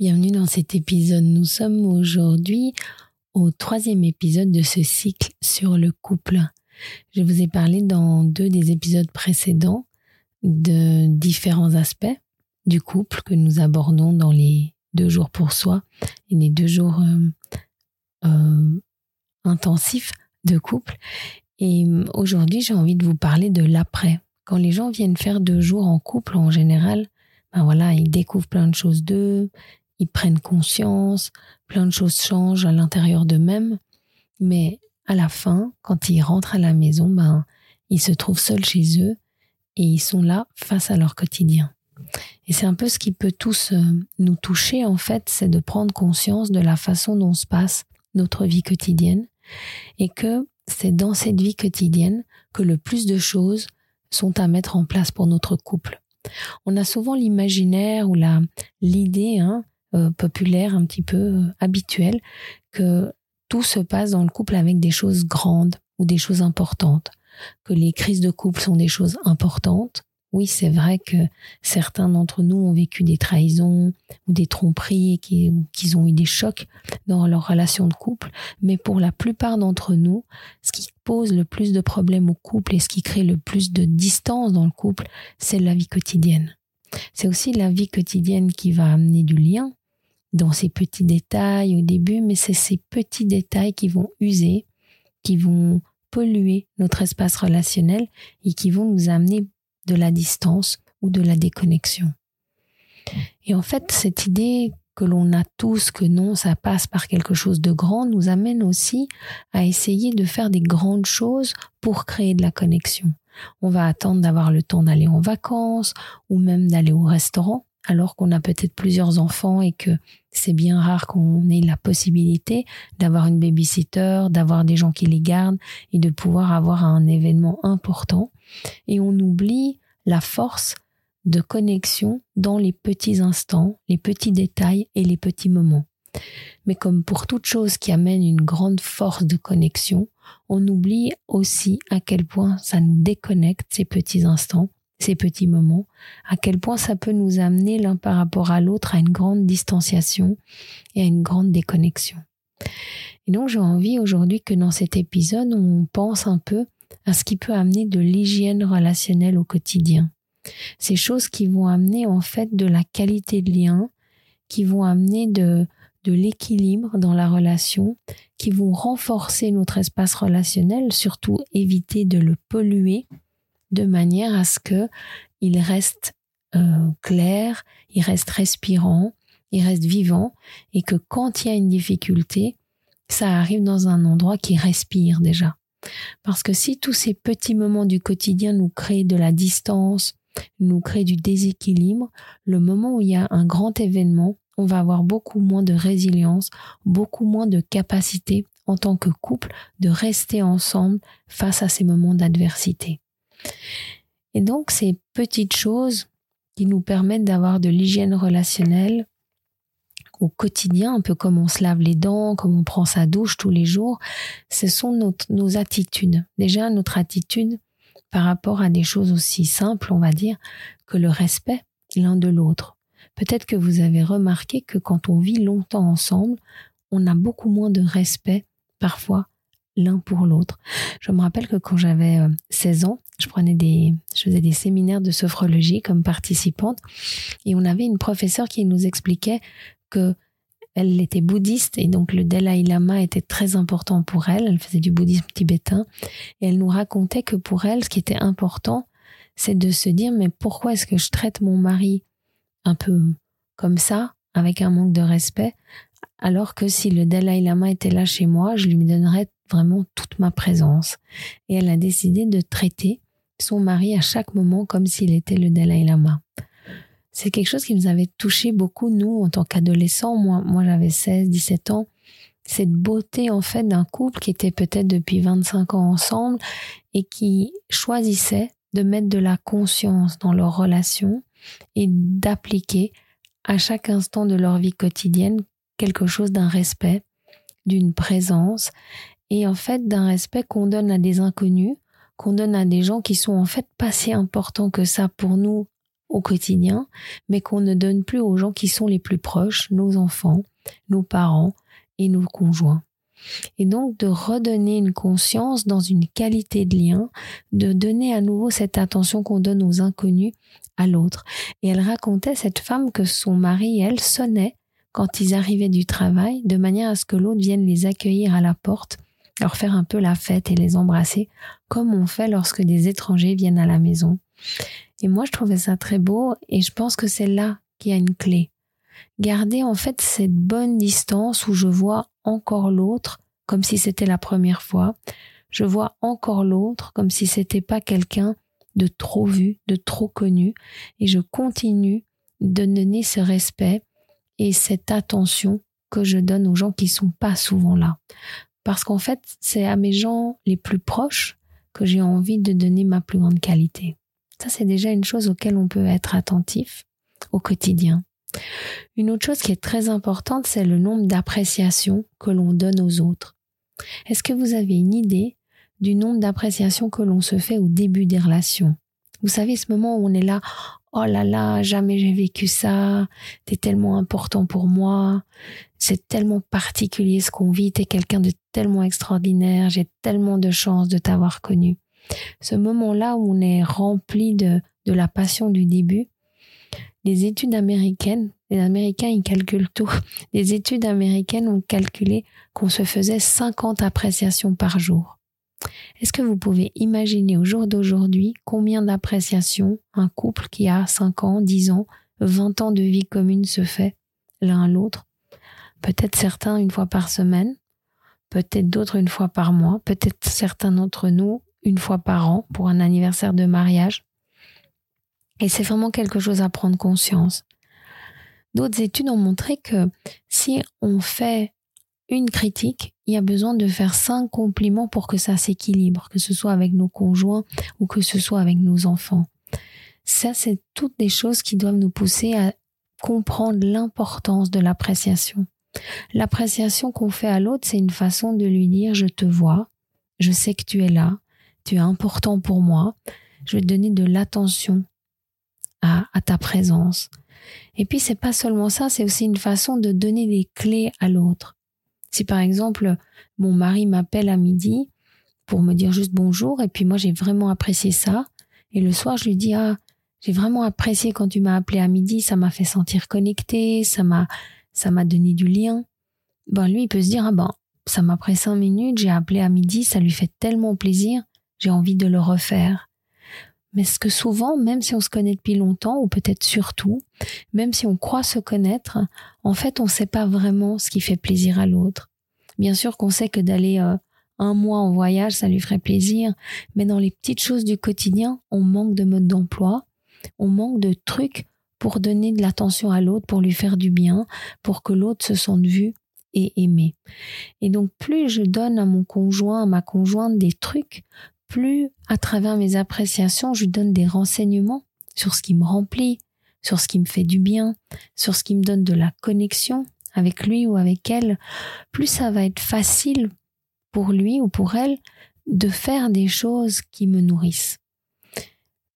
Bienvenue dans cet épisode. Nous sommes aujourd'hui au troisième épisode de ce cycle sur le couple. Je vous ai parlé dans deux des épisodes précédents de différents aspects du couple que nous abordons dans les deux jours pour soi et les deux jours euh, euh, intensifs de couple. Et euh, aujourd'hui, j'ai envie de vous parler de l'après. Quand les gens viennent faire deux jours en couple, en général, ben voilà, ils découvrent plein de choses d'eux, ils prennent conscience, plein de choses changent à l'intérieur d'eux-mêmes, mais à la fin, quand ils rentrent à la maison, ben, ils se trouvent seuls chez eux et ils sont là face à leur quotidien. Et c'est un peu ce qui peut tous euh, nous toucher, en fait, c'est de prendre conscience de la façon dont se passe notre vie quotidienne et que c'est dans cette vie quotidienne que le plus de choses sont à mettre en place pour notre couple. On a souvent l'imaginaire ou la l'idée hein, euh, populaire, un petit peu euh, habituel, que tout se passe dans le couple avec des choses grandes ou des choses importantes, que les crises de couple sont des choses importantes. Oui, c'est vrai que certains d'entre nous ont vécu des trahisons ou des tromperies et qu'ils ont eu des chocs dans leur relation de couple, mais pour la plupart d'entre nous, ce qui pose le plus de problèmes au couple et ce qui crée le plus de distance dans le couple, c'est la vie quotidienne. C'est aussi la vie quotidienne qui va amener du lien, dans ces petits détails au début, mais c'est ces petits détails qui vont user, qui vont polluer notre espace relationnel et qui vont nous amener de la distance ou de la déconnexion. Et en fait, cette idée que l'on a tous que non, ça passe par quelque chose de grand, nous amène aussi à essayer de faire des grandes choses pour créer de la connexion. On va attendre d'avoir le temps d'aller en vacances ou même d'aller au restaurant alors qu'on a peut-être plusieurs enfants et que c'est bien rare qu'on ait la possibilité d'avoir une babysitter, d'avoir des gens qui les gardent et de pouvoir avoir un événement important. Et on oublie la force de connexion dans les petits instants, les petits détails et les petits moments. Mais comme pour toute chose qui amène une grande force de connexion, on oublie aussi à quel point ça nous déconnecte ces petits instants ces petits moments, à quel point ça peut nous amener l'un par rapport à l'autre à une grande distanciation et à une grande déconnexion. Et donc j'ai envie aujourd'hui que dans cet épisode, on pense un peu à ce qui peut amener de l'hygiène relationnelle au quotidien. Ces choses qui vont amener en fait de la qualité de lien, qui vont amener de, de l'équilibre dans la relation, qui vont renforcer notre espace relationnel, surtout éviter de le polluer de manière à ce que il reste euh, clair, il reste respirant, il reste vivant et que quand il y a une difficulté, ça arrive dans un endroit qui respire déjà. Parce que si tous ces petits moments du quotidien nous créent de la distance, nous créent du déséquilibre, le moment où il y a un grand événement, on va avoir beaucoup moins de résilience, beaucoup moins de capacité en tant que couple de rester ensemble face à ces moments d'adversité. Et donc, ces petites choses qui nous permettent d'avoir de l'hygiène relationnelle au quotidien, un peu comme on se lave les dents, comme on prend sa douche tous les jours, ce sont nos, attitudes. Déjà, notre attitude par rapport à des choses aussi simples, on va dire, que le respect l'un de l'autre. Peut-être que vous avez remarqué que quand on vit longtemps ensemble, on a beaucoup moins de respect parfois l'un pour l'autre. Je me rappelle que quand j'avais 16 euh, ans, je prenais des, je faisais des séminaires de sophrologie comme participante et on avait une professeure qui nous expliquait que elle était bouddhiste et donc le Dalai Lama était très important pour elle. Elle faisait du bouddhisme tibétain et elle nous racontait que pour elle, ce qui était important, c'est de se dire mais pourquoi est-ce que je traite mon mari un peu comme ça, avec un manque de respect, alors que si le Dalai Lama était là chez moi, je lui donnerais vraiment toute ma présence. Et elle a décidé de traiter son mari à chaque moment comme s'il était le Dalai Lama. C'est quelque chose qui nous avait touché beaucoup, nous, en tant qu'adolescents. Moi, moi j'avais 16, 17 ans. cette beauté en fait d'un couple qui était peut-être depuis 25 ans ensemble et qui choisissait de mettre de la conscience dans leur relation et d'appliquer à chaque instant de leur vie quotidienne quelque chose d'un respect, d'une présence et en fait d'un respect qu'on donne à des inconnus, qu'on donne à des gens qui sont en fait pas si importants que ça pour nous au quotidien, mais qu'on ne donne plus aux gens qui sont les plus proches, nos enfants, nos parents et nos conjoints. Et donc de redonner une conscience dans une qualité de lien, de donner à nouveau cette attention qu'on donne aux inconnus à l'autre. Et elle racontait cette femme que son mari, elle, sonnait quand ils arrivaient du travail, de manière à ce que l'autre vienne les accueillir à la porte, leur faire un peu la fête et les embrasser, comme on fait lorsque des étrangers viennent à la maison. Et moi, je trouvais ça très beau et je pense que c'est là qu'il y a une clé. Garder en fait cette bonne distance où je vois encore l'autre comme si c'était la première fois. Je vois encore l'autre comme si c'était pas quelqu'un de trop vu, de trop connu et je continue de donner ce respect et cette attention que je donne aux gens qui sont pas souvent là. Parce qu'en fait, c'est à mes gens les plus proches que j'ai envie de donner ma plus grande qualité. Ça, c'est déjà une chose auquel on peut être attentif au quotidien. Une autre chose qui est très importante, c'est le nombre d'appréciations que l'on donne aux autres. Est-ce que vous avez une idée du nombre d'appréciations que l'on se fait au début des relations? Vous savez, ce moment où on est là, oh là là, jamais j'ai vécu ça, t'es tellement important pour moi, c'est tellement particulier ce qu'on vit, t'es quelqu'un de tellement extraordinaire, j'ai tellement de chance de t'avoir connu. Ce moment-là où on est rempli de, de la passion du début, les études américaines, les Américains, ils calculent tout. Les études américaines ont calculé qu'on se faisait 50 appréciations par jour. Est-ce que vous pouvez imaginer au jour d'aujourd'hui combien d'appréciations un couple qui a 5 ans, 10 ans, 20 ans de vie commune se fait l'un à l'autre? Peut-être certains une fois par semaine, peut-être d'autres une fois par mois, peut-être certains d'entre nous une fois par an pour un anniversaire de mariage. Et c'est vraiment quelque chose à prendre conscience. D'autres études ont montré que si on fait une critique, il y a besoin de faire cinq compliments pour que ça s'équilibre, que ce soit avec nos conjoints ou que ce soit avec nos enfants. Ça, c'est toutes des choses qui doivent nous pousser à comprendre l'importance de l'appréciation. L'appréciation qu'on fait à l'autre, c'est une façon de lui dire je te vois, je sais que tu es là, tu es important pour moi, je vais donner de l'attention à, ta présence. Et puis c'est pas seulement ça, c'est aussi une façon de donner des clés à l'autre. Si par exemple mon mari m'appelle à midi pour me dire juste bonjour et puis moi j'ai vraiment apprécié ça et le soir je lui dis ah j'ai vraiment apprécié quand tu m'as appelé à midi, ça m'a fait sentir connecté, ça m'a ça m'a donné du lien. Ben lui il peut se dire ah ben ça m'a pris cinq minutes, j'ai appelé à midi, ça lui fait tellement plaisir j'ai envie de le refaire. Mais ce que souvent, même si on se connaît depuis longtemps, ou peut-être surtout, même si on croit se connaître, en fait, on ne sait pas vraiment ce qui fait plaisir à l'autre. Bien sûr qu'on sait que d'aller euh, un mois en voyage, ça lui ferait plaisir, mais dans les petites choses du quotidien, on manque de mode d'emploi, on manque de trucs pour donner de l'attention à l'autre, pour lui faire du bien, pour que l'autre se sente vu et aimé. Et donc plus je donne à mon conjoint, à ma conjointe des trucs, plus à travers mes appréciations, je donne des renseignements sur ce qui me remplit, sur ce qui me fait du bien, sur ce qui me donne de la connexion avec lui ou avec elle, plus ça va être facile pour lui ou pour elle de faire des choses qui me nourrissent.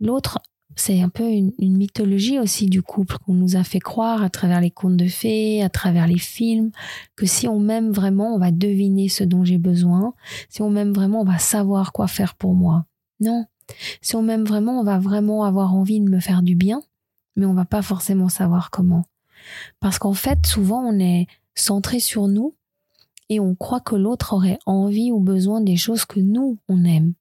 L'autre c'est un peu une, mythologie aussi du couple qu'on nous a fait croire à travers les contes de fées, à travers les films, que si on m'aime vraiment, on va deviner ce dont j'ai besoin. Si on m'aime vraiment, on va savoir quoi faire pour moi. Non. Si on m'aime vraiment, on va vraiment avoir envie de me faire du bien, mais on va pas forcément savoir comment. Parce qu'en fait, souvent, on est centré sur nous et on croit que l'autre aurait envie ou besoin des choses que nous, on aime.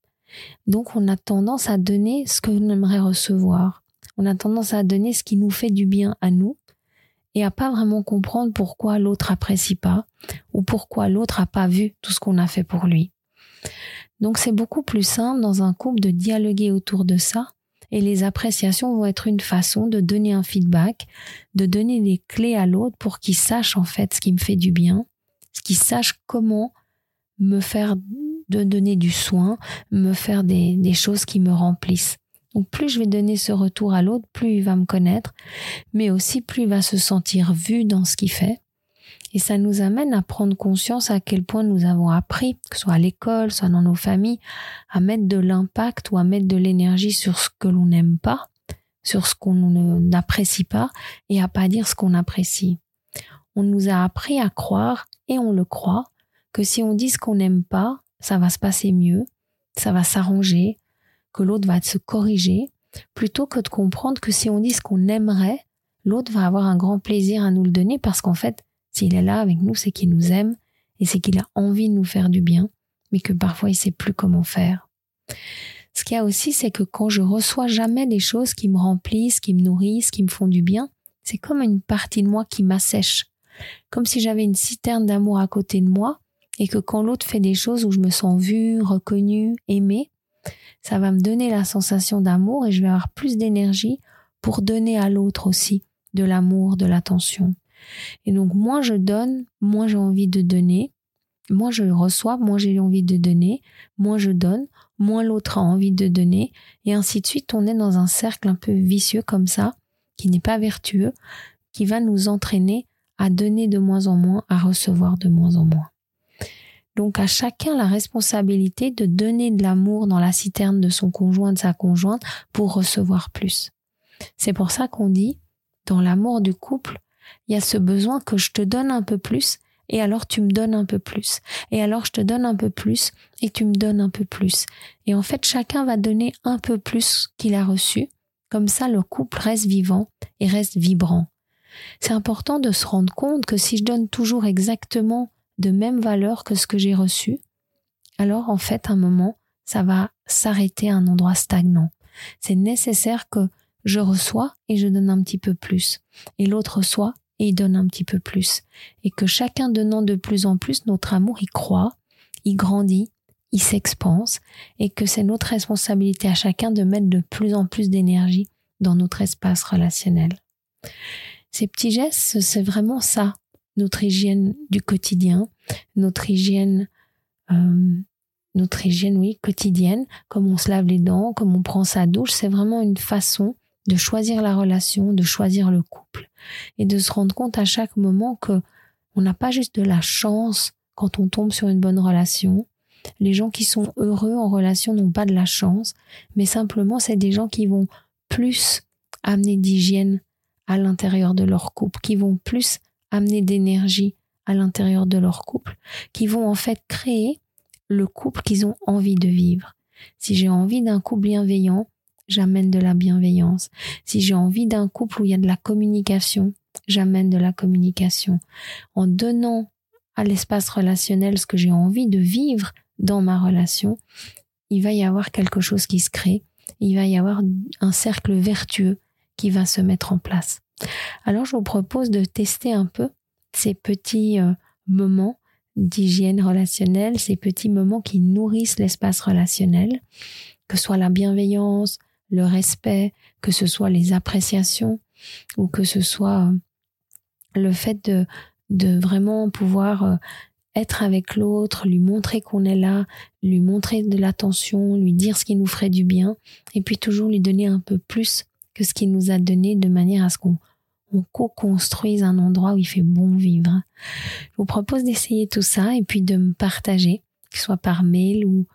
Donc on a tendance à donner ce que l'on aimerait recevoir. On a tendance à donner ce qui nous fait du bien à nous et à pas vraiment comprendre pourquoi l'autre apprécie pas ou pourquoi l'autre a pas vu tout ce qu'on a fait pour lui. Donc c'est beaucoup plus simple dans un couple de dialoguer autour de ça et les appréciations vont être une façon de donner un feedback, de donner des clés à l'autre pour qu'il sache en fait ce qui me fait du bien, qui sache comment me faire de donner du soin, me faire des, choses qui me remplissent. Donc plus je vais donner ce retour à l'autre, plus il va me connaître, mais aussi plus il va se sentir vu dans ce qu'il fait. Et ça nous amène à prendre conscience à quel point nous avons appris, que ce soit à l'école, soit dans nos familles, à mettre de l'impact ou à mettre de l'énergie sur ce que l'on n'aime pas, sur ce qu'on n'apprécie pas, et à pas dire ce qu'on apprécie. On nous a appris à croire, et on le croit, que si on dit ce qu'on n'aime pas, ça va se passer mieux, ça va s'arranger, que l'autre va se corriger, plutôt que de comprendre que si on dit ce qu'on aimerait, l'autre va avoir un grand plaisir à nous le donner parce qu'en fait, s'il est là avec nous, c'est qu'il nous aime et c'est qu'il a envie de nous faire du bien, mais que parfois il sait plus comment faire. Ce qu'il y a aussi, c'est que quand je reçois jamais des choses qui me remplissent, qui me nourrissent, qui me font du bien, c'est comme une partie de moi qui m'assèche. Comme si j'avais une citerne d'amour à côté de moi et que quand l'autre fait des choses où je me sens vue, reconnue, aimée, ça va me donner la sensation d'amour et je vais avoir plus d'énergie pour donner à l'autre aussi de l'amour, de l'attention. Et donc, moins je donne, moins j'ai envie de donner. Moins je reçois, moins j'ai envie de donner. Moins je donne, moins l'autre a envie de donner. Et ainsi de suite, on est dans un cercle un peu vicieux comme ça, qui n'est pas vertueux, qui va nous entraîner à donner de moins en moins, à recevoir de moins en moins. Donc à chacun la responsabilité de donner de l'amour dans la citerne de son conjoint, de sa conjointe, pour recevoir plus. C'est pour ça qu'on dit, dans l'amour du couple, il y a ce besoin que je te donne un peu plus et alors tu me donnes un peu plus. Et alors je te donne un peu plus et tu me donnes un peu plus. Et en fait, chacun va donner un peu plus qu'il a reçu. Comme ça, le couple reste vivant et reste vibrant. C'est important de se rendre compte que si je donne toujours exactement de même valeur que ce que j'ai reçu, alors en fait, à un moment, ça va s'arrêter à un endroit stagnant. C'est nécessaire que je reçois et je donne un petit peu plus. Et l'autre reçoit et il donne un petit peu plus. Et que chacun donnant de plus en plus, notre amour y croit, il grandit, il s'expanse, et que c'est notre responsabilité à chacun de mettre de plus en plus d'énergie dans notre espace relationnel. Ces petits gestes, c'est vraiment ça, notre hygiène du quotidien, notre hygiène, euh, notre hygiène, oui, quotidienne, comme on se lave les dents, comme on prend sa douche, c'est vraiment une façon de choisir la relation, de choisir le couple et de se rendre compte à chaque moment que on n'a pas juste de la chance quand on tombe sur une bonne relation. Les gens qui sont heureux en relation n'ont pas de la chance, mais simplement c'est des gens qui vont plus amener d'hygiène à l'intérieur de leur couple, qui vont plus amener d'énergie à l'intérieur de leur couple, qui vont en fait créer le couple qu'ils ont envie de vivre. Si j'ai envie d'un couple bienveillant, j'amène de la bienveillance. Si j'ai envie d'un couple où il y a de la communication, j'amène de la communication. En donnant à l'espace relationnel ce que j'ai envie de vivre dans ma relation, il va y avoir quelque chose qui se crée. Il va y avoir un cercle vertueux qui va se mettre en place. Alors je vous propose de tester un peu ces petits euh, moments d'hygiène relationnelle, ces petits moments qui nourrissent l'espace relationnel, que ce soit la bienveillance, le respect, que ce soit les appréciations ou que ce soit euh, le fait de, de vraiment pouvoir euh, être avec l'autre, lui montrer qu'on est là, lui montrer de l'attention, lui dire ce qui nous ferait du bien, et puis toujours lui donner un peu plus que ce qu'il nous a donné de manière à ce qu'on on co-construise un endroit où il fait bon vivre. Je vous propose d'essayer tout ça et puis de me partager, que ce soit par mail ou,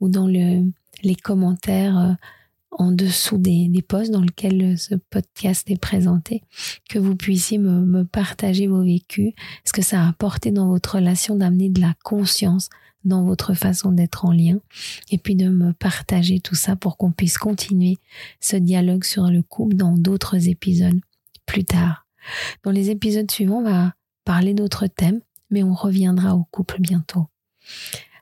ou dans le, les commentaires euh, en dessous des, des posts dans lesquels ce podcast est présenté, que vous puissiez me, me partager vos vécus, ce que ça a apporté dans votre relation d'amener de la conscience dans votre façon d'être en lien, et puis de me partager tout ça pour qu'on puisse continuer ce dialogue sur le couple dans d'autres épisodes plus tard. Dans les épisodes suivants, on va parler d'autres thèmes, mais on reviendra au couple bientôt.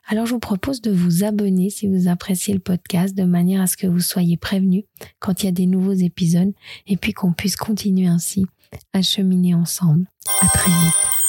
Alors je vous propose de vous abonner si vous appréciez le podcast de manière à ce que vous soyez prévenus quand il y a des nouveaux épisodes et puis qu'on puisse continuer ainsi à cheminer ensemble. À très vite.